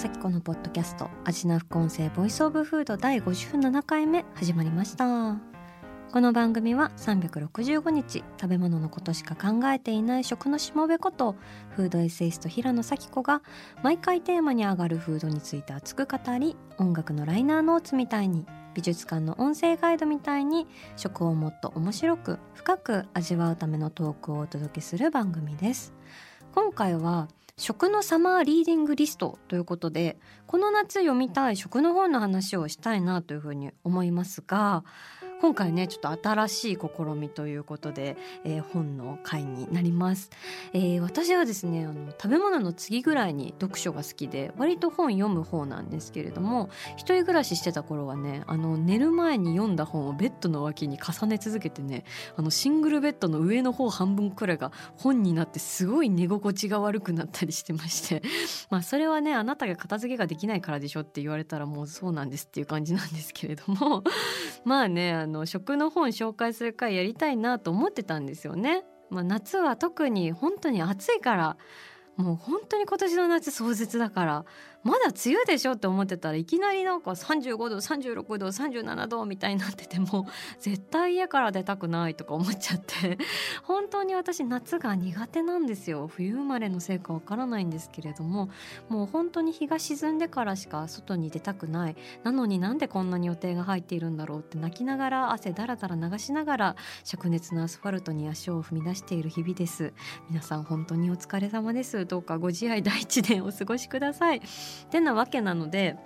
咲子のポッドキャスト味な副音声 Voice of Food 第57回目始まりました。この番組は365日食べ物のことしか考えていない食のしもべことフードエッセイスト平野咲子が毎回テーマに上がるフードについて熱く語り音楽のライナーノーツみたいに美術館の音声ガイドみたいに食をもっと面白く深く味わうためのトークをお届けする番組です。今回は食のサマーリーディングリストということでこの夏読みたい食の本の話をしたいなというふうに思いますが今回ねちょっと新しい試みということで、えー、本の回になります、えー、私はですねあの食べ物の次ぐらいに読書が好きで割と本読む方なんですけれども一人暮らししてた頃はねあの寝る前に読んだ本をベッドの脇に重ね続けてねあのシングルベッドの上の方半分くらいが本になってすごい寝心地が悪くなったりしてまして まあそれはねあなたが片付けができないからでしょって言われたらもうそうなんですっていう感じなんですけれども まあねあの食の本紹介する回やりたいなと思ってたんですよね。まあ、夏は特に本当に暑いからもう本当に今年の夏壮絶だからまだ梅雨でしょって思ってたらいきなりなんか35度36度37度みたいになってても 絶対家から出たくないとか思っちゃって。本当に私夏が苦手なんですよ。冬生まれのせいかわからないんですけれどももう本当に日が沈んでからしか外に出たくない。なのになんでこんなに予定が入っているんだろうって泣きながら汗だらだら流しながら灼熱のアスファルトに足を踏み出している日々です。皆さん本当にお疲れ様です。どうかご自愛第一年お過ごしください。てなわけなので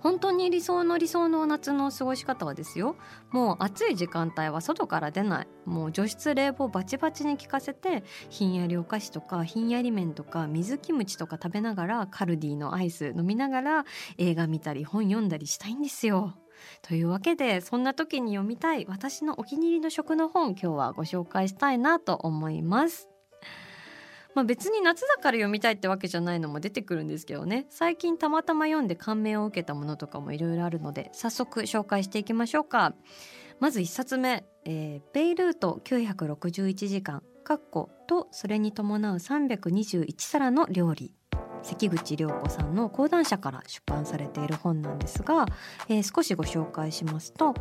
本当に理想の理想の夏の過ごし方はですよもう暑い時間帯は外から出ないもう除湿冷房バチバチに効かせてひんやりお菓子とかひんやり麺とか水キムチとか食べながらカルディのアイス飲みながら映画見たり本読んだりしたいんですよ。というわけでそんな時に読みたい私のお気に入りの食の本今日はご紹介したいなと思います。まあ、別に夏だから読みたいってわけじゃないのも出てくるんですけどね。最近たまたま読んで感銘を受けたものとかもいろいろあるので早速紹介していきましょうか。まず1冊目、えー、ベイルート961時間とそれに伴う321皿の料理。関口良子さんの講談社から出版されている本なんですが、えー、少しご紹介しますと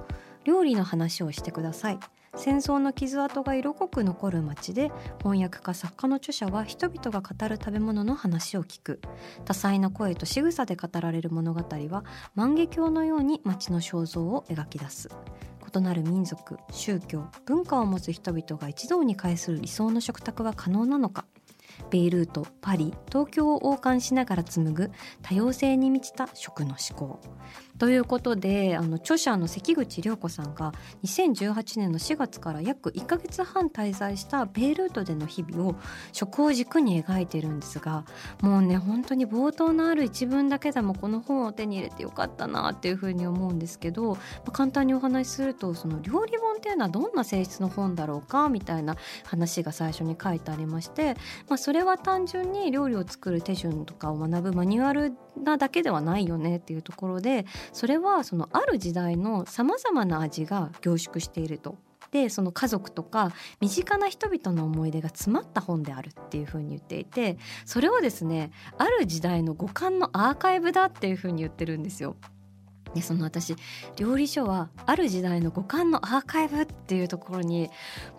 料理の話をしてください。戦争の傷跡が色濃く残る街で翻訳家作家の著者は人々が語る食べ物の話を聞く。多彩な声と仕草で語られる物語は万華鏡のように街の肖像を描き出す。異なる民族宗教文化を持つ人々が一堂に会する理想の食卓は可能なのか。ベイルートパリ東京を横断しながら紡ぐ多様性に満ちた食の思考。ということであの著者の関口涼子さんが2018年の4月から約1ヶ月半滞在したベイルートでの日々を食を軸に描いてるんですがもうね本当に冒頭のある一文だけでもこの本を手に入れてよかったなっていうふうに思うんですけど、まあ、簡単にお話しするとその料理本っていうのはどんな性質の本だろうかみたいな話が最初に書いてありまして、まあ、それは単純に料理を作る手順とかを学ぶマニュアルなだけではないよねっていうところでそれはそのある時代のさまざまな味が凝縮していると。でその家族とか身近な人々の思い出が詰まった本であるっていうふうに言っていてそれをですねある時代の五感のアーカイブだっていうふうに言ってるんですよ。でその私料理書はある時代の五感のアーカイブっていうところに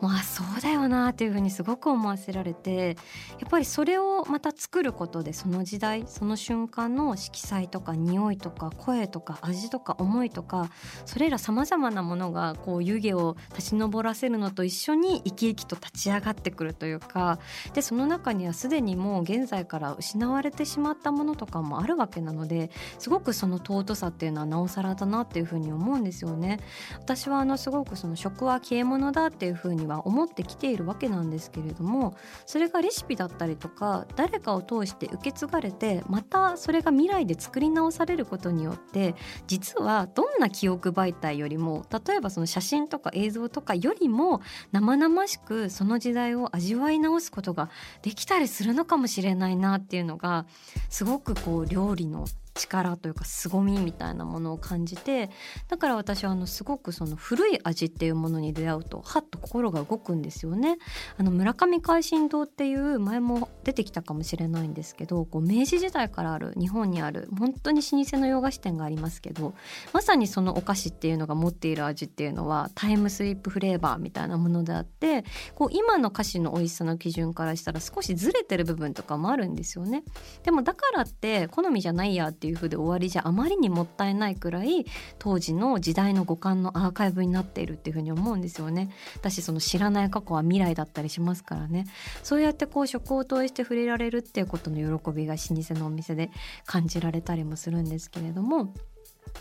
まあそうだよなっていうふうにすごく思わせられてやっぱりそれをまた作ることでその時代その瞬間の色彩とか匂いとか声とか味とか思いとかそれらさまざまなものがこう湯気を立ち上らせるのと一緒に生き生きと立ち上がってくるというかでその中にはすでにもう現在から失われてしまったものとかもあるわけなのですごくその尊さっていうのはなおさらだなっていうふうに思うんですよね。私はあのすごくその食は消え物だっていうふうには思ってきているわけなんですけれどもそれがレシピだったりとか誰かを通して受け継がれてまたそれが未来で作り直されることによって実はどんな記憶媒体よりも例えばその写真とか映像とかよりも生々しくその時代を味わい直すことができたりするのかもしれないなっていうのがすごくこう料理の力というか凄みみたいなものを感じてだから私はあのすごくその古い味っていうものに出会うとはっと心が動くんですよね。あの村上海進堂っていう前も出てきたかもしれないんですけどこう明治時代からある日本にある本当に老舗の洋菓子店がありますけどまさにそのお菓子っていうのが持っている味っていうのはタイムスリップフレーバーみたいなものであってこう今の菓子の美味しさの基準からしたら少しずれてる部分とかもあるんですよね。でもだからって好みじゃないやっていう風で終わりじゃあまりにもったいないくらい当時の時代の五感のアーカイブになっているっていうふうに思うんですよね。私その知らない過去は未来だったりしますからねそうやってこう食を通して触れられるっていうことの喜びが老舗のお店で感じられたりもするんですけれども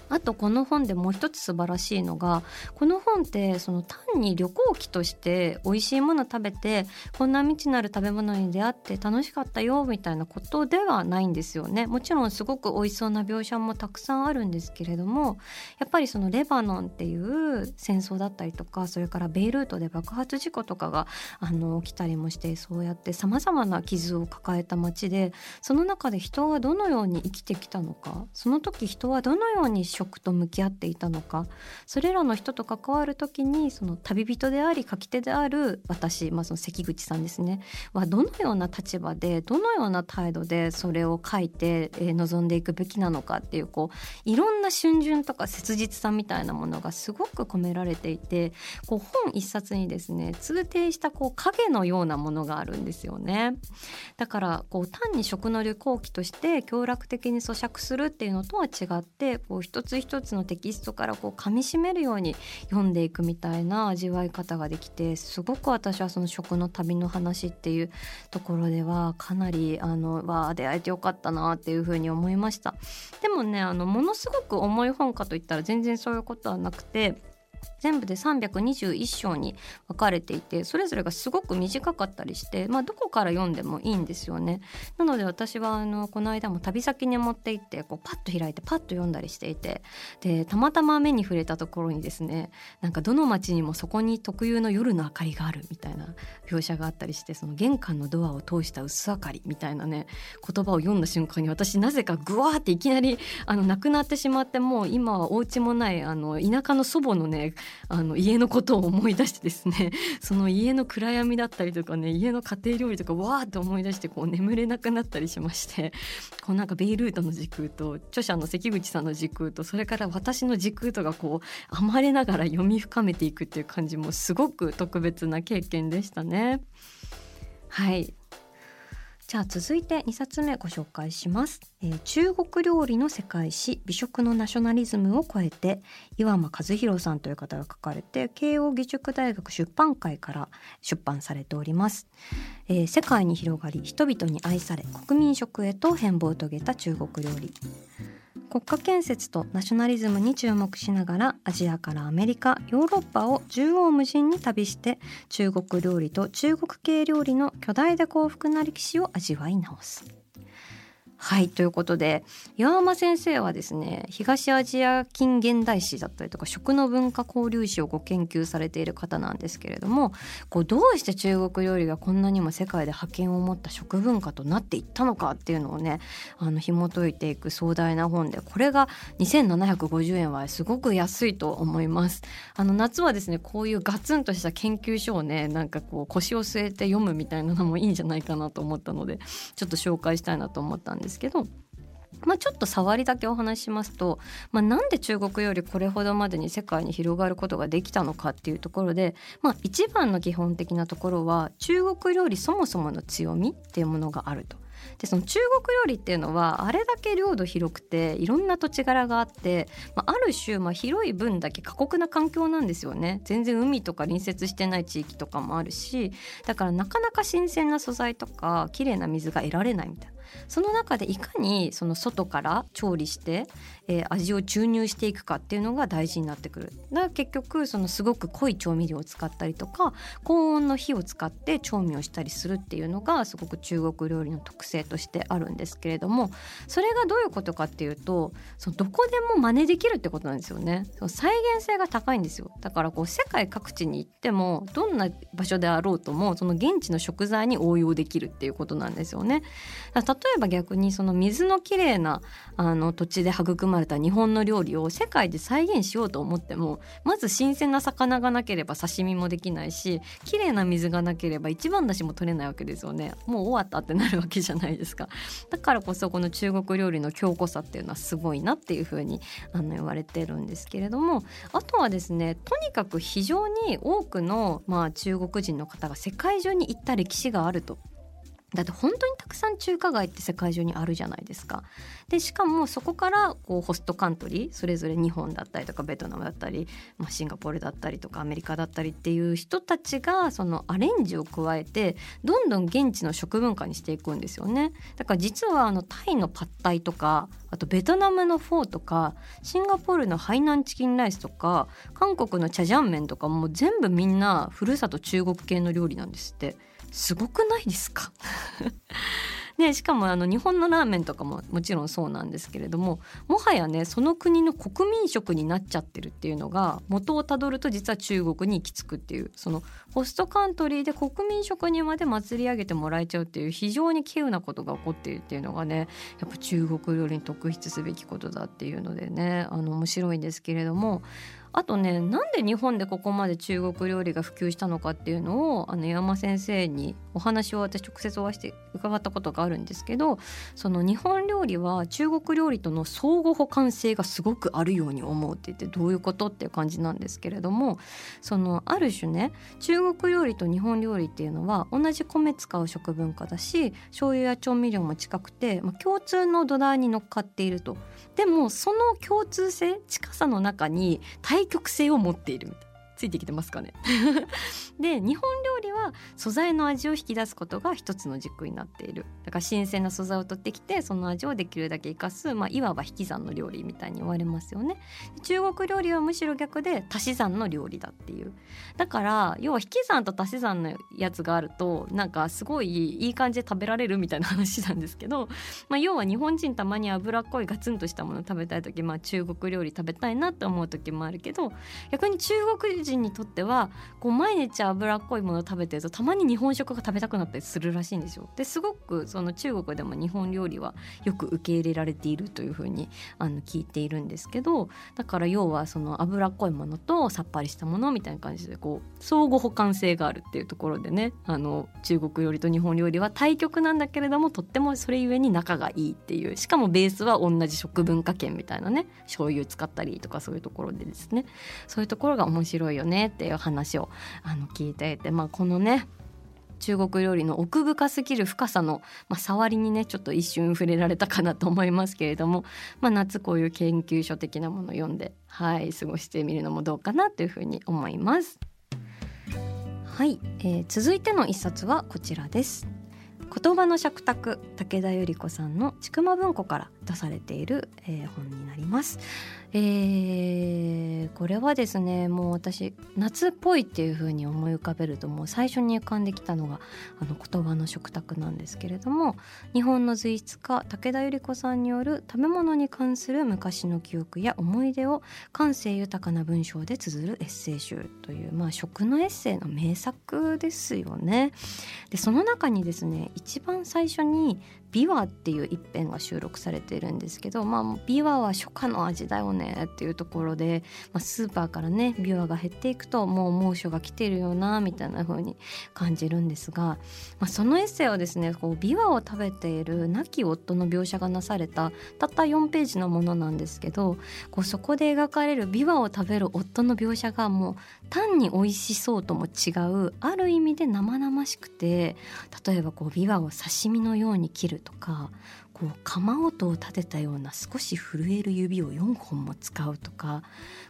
あとこの本でもう一つ素晴らしいのがこの本ってその単に旅行記として美味しいもの食べてこんな未知なる食べ物に出会って楽しかったよみたいなことではないんですよね。もちろんすごく美味しそうな描写もたくさんあるんですけれどもやっぱりそのレバノンっていう戦争だったりとかそれからベイルートで爆発事故とかがあの起きたりもしてそうやってさまざまな傷を抱えた街でその中で人がどのように生きてきたのかその時人はどのようにに食と向き合っていたのかそれらの人と関わる時にその旅人であり書き手である私、まあ、その関口さんですねはどのような立場でどのような態度でそれを書いて、えー、臨んでいくべきなのかっていうこういろんな春巡とか切実さみたいなものがすごく込められていてこう本一冊にですね通底したこう影のようなものがあるんですよね。だからこう単に食の旅行記として協楽的に咀嚼するっていうのとは違ってこう一つ一つのテキストからこう噛みしめるように読んでいくみたいな味わい方ができてすごく私はその食の旅の話っていうところではかなりあのわあ出会えてよかったなっていうふうに思いました。でもねあのものすごく重い本かといったら全然そういうことはなくて全部で321章に分かれていてそれぞれがすごく短かったりして、まあ、どこから読んでもいいんですよね。なので私はあのこの間も旅先に持って行ってこうパッと開いてパッと読んだりしていてでたまたま目に触れたところにですねなんかどの町にもそこに特有の夜の明かりがあるみたいな描写があったりしてその玄関のドアを通した薄明かりみたいなね言葉を読んだ瞬間に私なぜかグワーっていきなりあの亡くなってしまってもう今はお家もないあの田舎の祖母のねあの家のことを思い出してですね その家の暗闇だったりとかね家の家庭料理とかわーって思い出してこう眠れなくなったりしましてこうなんかベイルートの時空と著者の関口さんの時空とそれから私の時空とがこう余れながら読み深めていくっていう感じもすごく特別な経験でしたね。はいじゃあ続いて2冊目ご紹介します、えー、中国料理の世界史美食のナショナリズムを超えて岩間和弘さんという方が書かれて慶應義塾大学出版会から出版されております、えー、世界に広がり人々に愛され国民食へと変貌を遂げた中国料理。国家建設とナショナリズムに注目しながらアジアからアメリカヨーロッパを縦横無尽に旅して中国料理と中国系料理の巨大で幸福な歴史を味わい直す。はいということで岩間先生はですね東アジア近現代史だったりとか食の文化交流史をご研究されている方なんですけれどもこうどうして中国料理がこんなにも世界で覇権を持った食文化となっていったのかっていうのをねあの紐解いていく壮大な本でこれが2750円はすごく安いと思います。あの夏はですねこういうガツンとした研究書をねなんかこう腰を据えて読むみたいなのもいいんじゃないかなと思ったのでちょっと紹介したいなと思ったんですですけどまあ、ちょっと触りだけお話ししますと、まあ、なんで中国よりこれほどまでに世界に広がることができたのかっていうところで、まあ、一番の基本的なところは中国料理そもそもの強みっていうものがあると。でその中国料理っていうのはあれだけ領土広くていろんな土地柄があって、まあ、ある種、まあ、広い分だけ過酷な環境なんですよね全然海とか隣接してない地域とかもあるしだからなかなか新鮮な素材とか綺麗な水が得られないみたいな。その中でいかにその外から調理して、えー、味を注入していくかっていうのが大事になってくる。だから結局そのすごく濃い調味料を使ったりとか高温の火を使って調味をしたりするっていうのがすごく中国料理の特性としてあるんですけれどもそれがどういうことかっていうとそのどこでも真似できるってことなんですよね。再現性が高いんですよ。だからこう世界各地に行ってもどんな場所であろうともその現地の食材に応用できるっていうことなんですよね。例えば逆にその水のきれいなあの土地で育まれた日本の料理を世界で再現しようと思ってもまず新鮮な魚がなければ刺身もできないしきれいな水がなければ一番だしも取れないわけですよね。もう終わったってなるわけじゃないですか。だからこそこの中国料理の強固さっていうのはすごいなっていうふうにあの言われてるんですけれどもあとはですねとにかく非常に多くの、まあ、中国人の方が世界中に行った歴史があると。だって本当にたくさん中華街って世界中にあるじゃないですか。でしかもそこからこうホストカントリーそれぞれ日本だったりとかベトナムだったり、まあ、シンガポールだったりとかアメリカだったりっていう人たちがそのアレンジを加えてどんどん現地の食文化にしていくんですよね。だから実はあのタイのパッタイとかあとベトナムのフォーとかシンガポールのハイナンチキンライスとか韓国のチャジャン麺とかも全部みんなふるさと中国系の料理なんですって。すごくないですか？ね、しかもあの日本のラーメンとかももちろんそうなんですけれどももはやねその国の国民食になっちゃってるっていうのが元をたどると実は中国に行き着くっていうそのホストカントリーで国民食にまで祭り上げてもらえちゃうっていう非常に稀有なことが起こっているっていうのがねやっぱ中国料理に特筆すべきことだっていうのでねあの面白いんですけれどもあとねなんで日本でここまで中国料理が普及したのかっていうのをあの山先生にお話を私直接お会いして伺ったことがあるんですけどその日本料理は中国料理との相互補完性がすごくあるように思うって言ってどういうことっていう感じなんですけれどもそのある種ね中国料理と日本料理っていうのは同じ米使う食文化だし醤油や調味料も近くて、まあ、共通の土台に乗っかっていると。でもその共通性近さの中に対曲性を持っているみたいついてきてますかね？で日本料理は素材の味を引き出すことが一つの軸になっている。だから新鮮な素材を取ってきてその味をできるだけ生かす、まあ、いわば引き算の料理みたいに言われますよね。中国料理はむしろ逆で足し算の料理だっていう。だから要は引き算と足し算のやつがあるとなんかすごいいい感じで食べられるみたいな話なんですけど、まあ、要は日本人たまに脂っこいガツンとしたもの食べたい時、まあ、中国料理食べたいなって思う時もあるけど逆に中国人にとってはこう毎日脂っこいものを食べてるとたまに日本食が食べたくなったりするらしいんですよ。ですごくその中国でも日本料理はよく受け入れられているというふうにあの聞いているんですけどだから要はその脂っこいものとさっぱりしたものみたいな感じでこう相互補完性があるっていうところでねあの中国料理と日本料理は対極なんだけれどもとってもそれゆえに仲がいいっていうしかもベースは同じ食文化圏みたいなね醤油使ったりとかそういうところでですねそういうところが面白いよねっていう話をあの聞いていて、まあ、このね中国料理の奥深すぎる深さの、まあ、触りにねちょっと一瞬触れられたかなと思いますけれども、まあ、夏こういう研究書的なものを読んではい過ごしてみるのもどうかなというふうに思います。はい、えー、続いての一冊はこちらです。言葉の尺卓武田由里子さんのちくま文庫から出されている、えー、本になります。えー、これはですねもう私夏っぽいっていう風に思い浮かべるともう最初に浮かんできたのがあの言葉の食卓なんですけれども日本の随筆家武田百合子さんによる食べ物に関する昔の記憶や思い出を感性豊かな文章で綴るエッセイ集という、まあ、食のエッセイの名作ですよね。でその中にですね一番最初に琵琶っていう一編が収録されているんですけど、まあ、琵琶は初夏の味だよねっていうところで、まあ、スーパーからね琵琶が減っていくともう猛暑が来てるよなみたいな風に感じるんですが、まあ、そのエッセイはですねこう琵琶を食べている亡き夫の描写がなされたたった4ページのものなんですけどこうそこで描かれる琵琶を食べる夫の描写がもう単に美味しそうとも違うある意味で生々しくて例えばこう琵琶を刺身のように切るとかこう釜音を立てたような少し震える指を4本も使うとか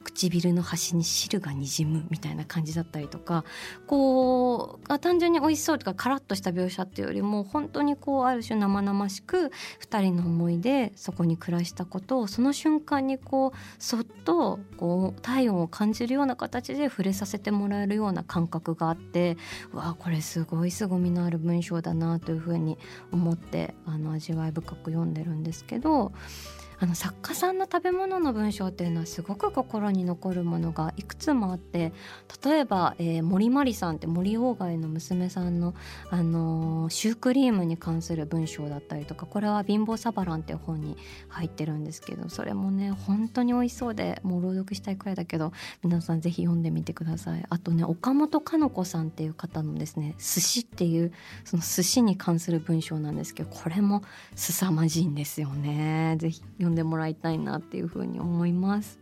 唇の端に汁がにじむみたいな感じだったりとかこう単純に美味しそうとかカラッとした描写っていうよりも本当にこうある種生々しく2人の思いでそこに暮らしたことをその瞬間にこうそっとこう体温を感じるような形で触れさせてもらえるような感覚があってわあこれすごい凄みのある文章だなというふうに思ってあの味わい深く読んでるんですけどあの作家さんの食べ物の文章っていうのはすごく心に残るものがいくつもあって例えば、えー、森まりさんって森鴎外の娘さんの、あのー、シュークリームに関する文章だったりとかこれは「貧乏サバラン」っていう本に入ってるんですけどそれもね本当に美味しそうでもう朗読したいくらいだけど皆さんぜひ読んでみてください。あとね岡本かの子さんっていう方のですね「寿司」っていうその寿司に関する文章なんですけどこれも凄まじいんですよね。ぜひ読んでもらいたいなっていうふうに思います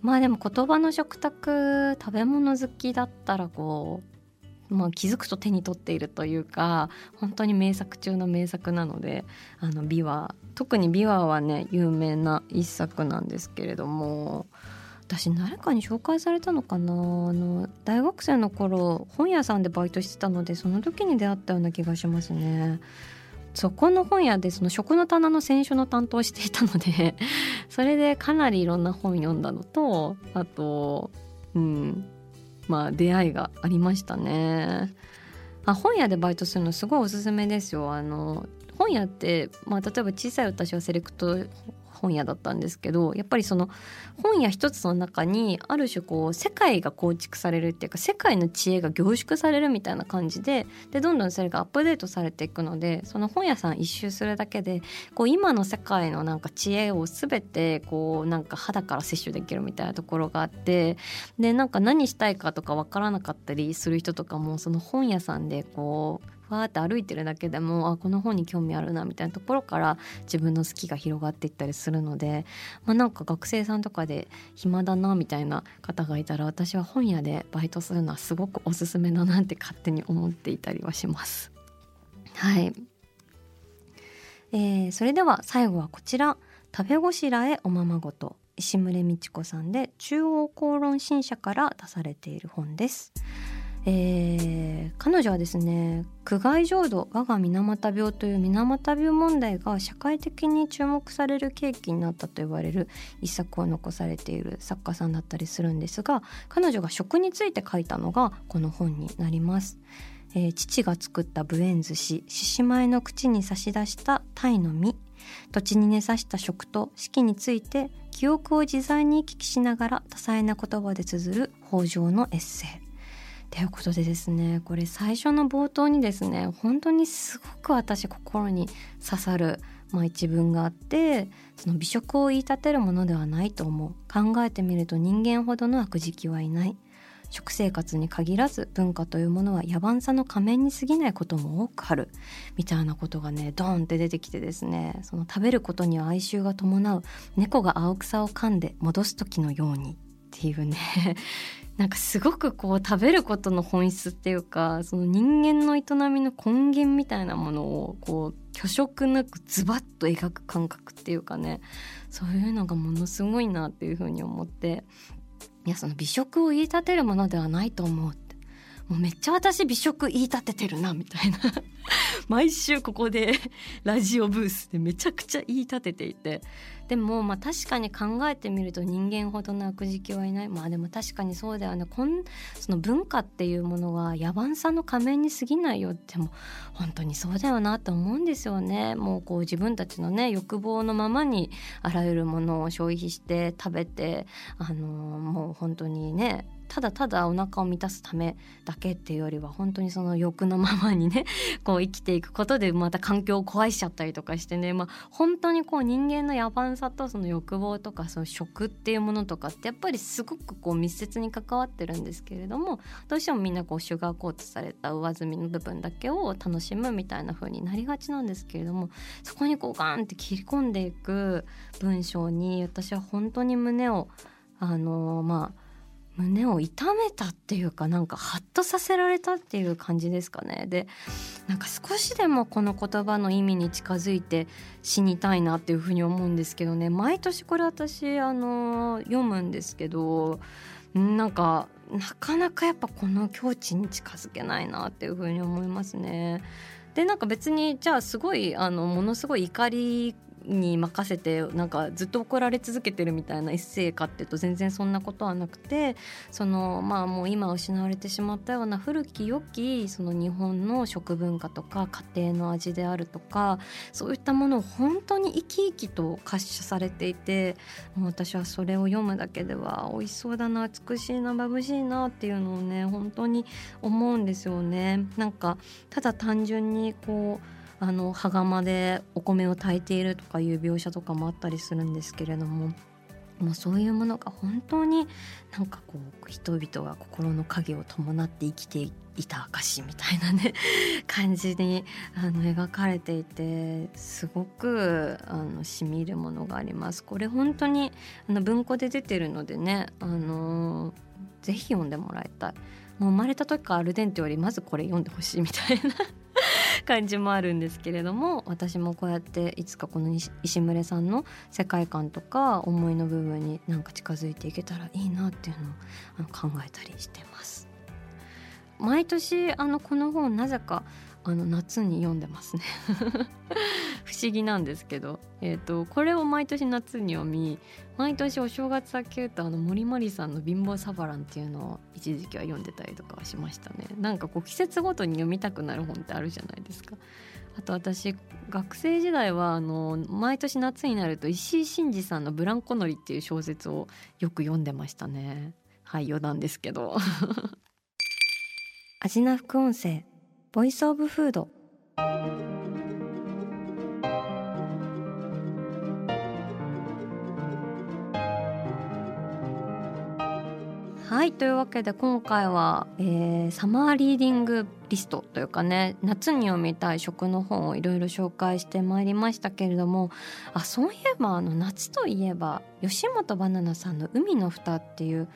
まあでも言葉の食卓食べ物好きだったらこうまあ、気づくと手に取っているというか本当に名作中の名作なのであの琵琶特に琵琶はね有名な一作なんですけれども私誰かに紹介されたのかなあの大学生の頃本屋さんでバイトしてたのでその時に出会ったような気がしますね。そこの本屋でその食の棚の選書の担当していたので それでかなりいろんな本読んだのとあとうんまあ出会いがありましたね。あ本屋でバイトするのすごいおすすめですよ。あの本屋って、まあ、例えば小さい私はセレクト本屋だったんですけどやっぱりその本屋一つの中にある種こう世界が構築されるっていうか世界の知恵が凝縮されるみたいな感じででどんどんそれがアップデートされていくのでその本屋さん一周するだけでこう今の世界のなんか知恵を全てこうなんか肌から摂取できるみたいなところがあってでなんか何したいかとか分からなかったりする人とかもその本屋さんでこうわーって歩いてるだけでもあこの本に興味あるなみたいなところから自分の好きが広がっていったりするので、まあ、なんか学生さんとかで暇だなみたいな方がいたら私は本屋でバイトするのはすごくおすすめだなって勝手に思っていたりはします。はい、えー、それでは最後はこちら「食べごしらえおままごと」石牟美智子さんで中央公論新社から出されている本です。えー、彼女はですね苦害浄土我が水俣病という水俣病問題が社会的に注目される契機になったと言われる一作を残されている作家さんだったりするんですが彼女が食について書いたのがこの本になります。えー、父が作ったブエン寿司獅子舞の口に差し出した鯛の実土地に根ざした食と四季について記憶を自在に行き来しながら多彩な言葉で綴る北条のエッセイということでですねこれ最初の冒頭にですね本当にすごく私心に刺さる、まあ、一文があってその美食を言い立てるものではないと思う。考えてみると人間ほどの悪事記はいない。食生活に限らず文化というものは野蛮さの仮面に過ぎないことも多くある。みたいなことがねドーンって出てきてですねその食べることには哀愁が伴う。猫が青草を噛んで戻す時のように。っていうね。なんかすごくこう食べることの本質っていうかその人間の営みの根源みたいなものをこう虚色なくズバッと描く感覚っていうかね。そういうのがものすごいなっていうふうに思って。いやその美食を言い立てるものではないと思うって。もうめっちゃ私美食言い立ててるなみたいな。毎週ここで ラジオブースでめちゃくちゃ言い立てていて。でもまあ確かに考えてみると人間ほどの悪事記はいない。まあでも確かにそうだよね。こんその文化っていうものは野蛮さの仮面に過ぎないよ。っても本当にそうだよなと思うんですよね。もうこう自分たちのね欲望のままにあらゆるものを消費して食べてあのもう本当にねただただお腹を満たすためだけっていうよりは本当にその欲のままにね こう生きていくことでまた環境を壊しちゃったりとかしてね、まあ、本当にこう人間の野蛮さとその欲望とかその食っていうものとかってやっぱりすごくこう密接に関わってるんですけれどもどうしてもみんなこうシュガーコートされた上積みの部分だけを楽しむみたいな風になりがちなんですけれどもそこにこうガンって切り込んでいく文章に私は本当に胸をあのまあ胸を痛めたっていうかなんかハッとさせられたっていう感じですかねでなんか少しでもこの言葉の意味に近づいて死にたいなっていうふうに思うんですけどね毎年これ私あの読むんですけどなんかなかなかやっぱこの境地に近づけないなっていうふうに思いますね。でなんか別にじゃあすごいあのものすごい怒りに任せてなんかずっと怒られ続けてるみたいなエッセイかっていうと全然そんなことはなくてそのまあもう今失われてしまったような古き良きその日本の食文化とか家庭の味であるとかそういったものを本当に生き生きと滑車されていてもう私はそれを読むだけでは美味しそうだな美しいな眩しいなっていうのをね本当に思うんですよね。なんかただ単純にこうあの羽釜でお米を炊いているとかいう描写とかもあったりするんですけれどももうそういうものが本当になんかこう人々が心の影を伴って生きていた証みたいなね 感じにあの描かれていてすごくあの染み入るものがあります。これ本当にあの文庫で出てるのでねあのぜひ読んでもらいたい。もう生まれた時からアルデンテよりまずこれ読んでほしいみたいな感じもあるんですけれども私もこうやっていつかこの石牟さんの世界観とか思いの部分になんか近づいていけたらいいなっていうのを考えたりしてます。毎年あのこの本なぜかあの夏に読んでますね不思議なんですけど、えーと、これを毎年夏に読み毎年お正月明けるとあの森まりさんの「貧乏サバラン」っていうのを一時期は読んでたりとかはしましたね。なんかこう季節ごとに読みたくなる本ってあるじゃないですか。あと私学生時代はあの毎年夏になると石井真二さんの「ブランコ乗り」っていう小説をよく読んでましたね。はい余談ですけど。アジナ副音声ボイスオブフード。はいというわけで今回は、えー、サマーリーディングリストというかね夏に読みたい食の本をいろいろ紹介してまいりましたけれどもあそういえばあの夏といえば吉本ばななさんの「海の蓋」っていう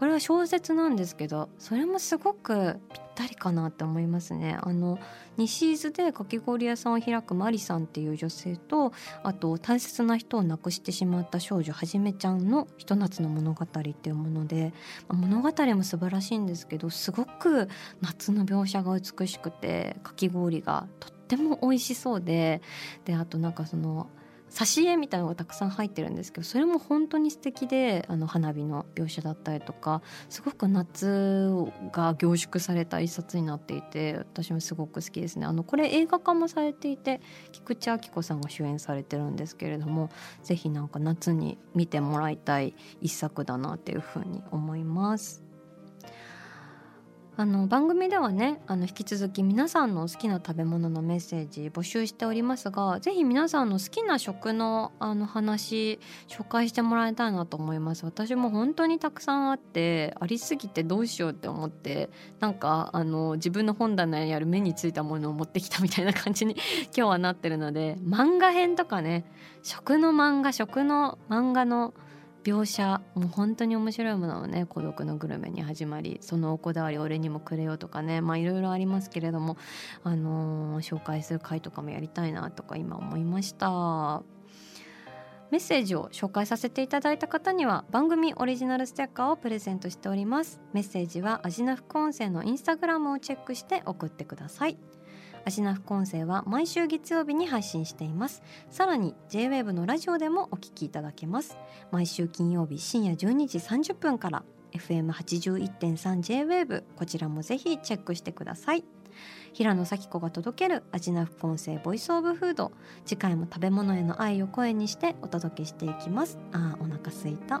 これは小説なんですけどそれもすごくぴったりかなって思いますね。あの西伊豆でかき氷屋さんを開くマリさんっていう女性とあと大切な人を亡くしてしまった少女はじめちゃんのひと夏の物語っていうもので、物語も素晴らしいんですけどすごく夏の描写が美しくてかき氷がとっても美味しそうでであとなんかその挿絵みたいのがたくさん入ってるんですけどそれも本当に素敵であの花火の描写だったりとかすごく夏が凝縮された一冊になっていて私もすごく好きですねあのこれ映画化もされていて菊池亜希子さんが主演されてるんですけれども是非なんか夏に見てもらいたい一作だなっていうふうに思います。あの番組ではねあの引き続き皆さんの好きな食べ物のメッセージ募集しておりますが是非皆さんの好きな食のあの話紹介してもらいたいなと思います。私も本当にたくさんあってありすぎてどうしようって思ってなんかあの自分の本棚にある目についたものを持ってきたみたいな感じに 今日はなってるので漫画編とかね食の漫画食の漫画の描写もう本当に面白いものをね孤独のグルメに始まりそのおこだわり俺にもくれよとかねまあいろいろありますけれどもあのー、紹介する回とかもやりたいなとか今思いました。メッセージを紹介させていただいた方には番組オリジナルステッカーをプレゼントしております。メッセージはアジナ副音声のインスタグラムをチェックして送ってください。アシナ副音声は毎週月曜日に配信しています。さらに JWAVE のラジオでもお聞きいただけます。毎週金曜日深夜12時30分から FM81.3JWAVE こちらもぜひチェックしてください。平野咲子が届けるアジナ副音声ボイスオブフード。次回も食べ物への愛を声にしてお届けしていきます。あーお腹すいた。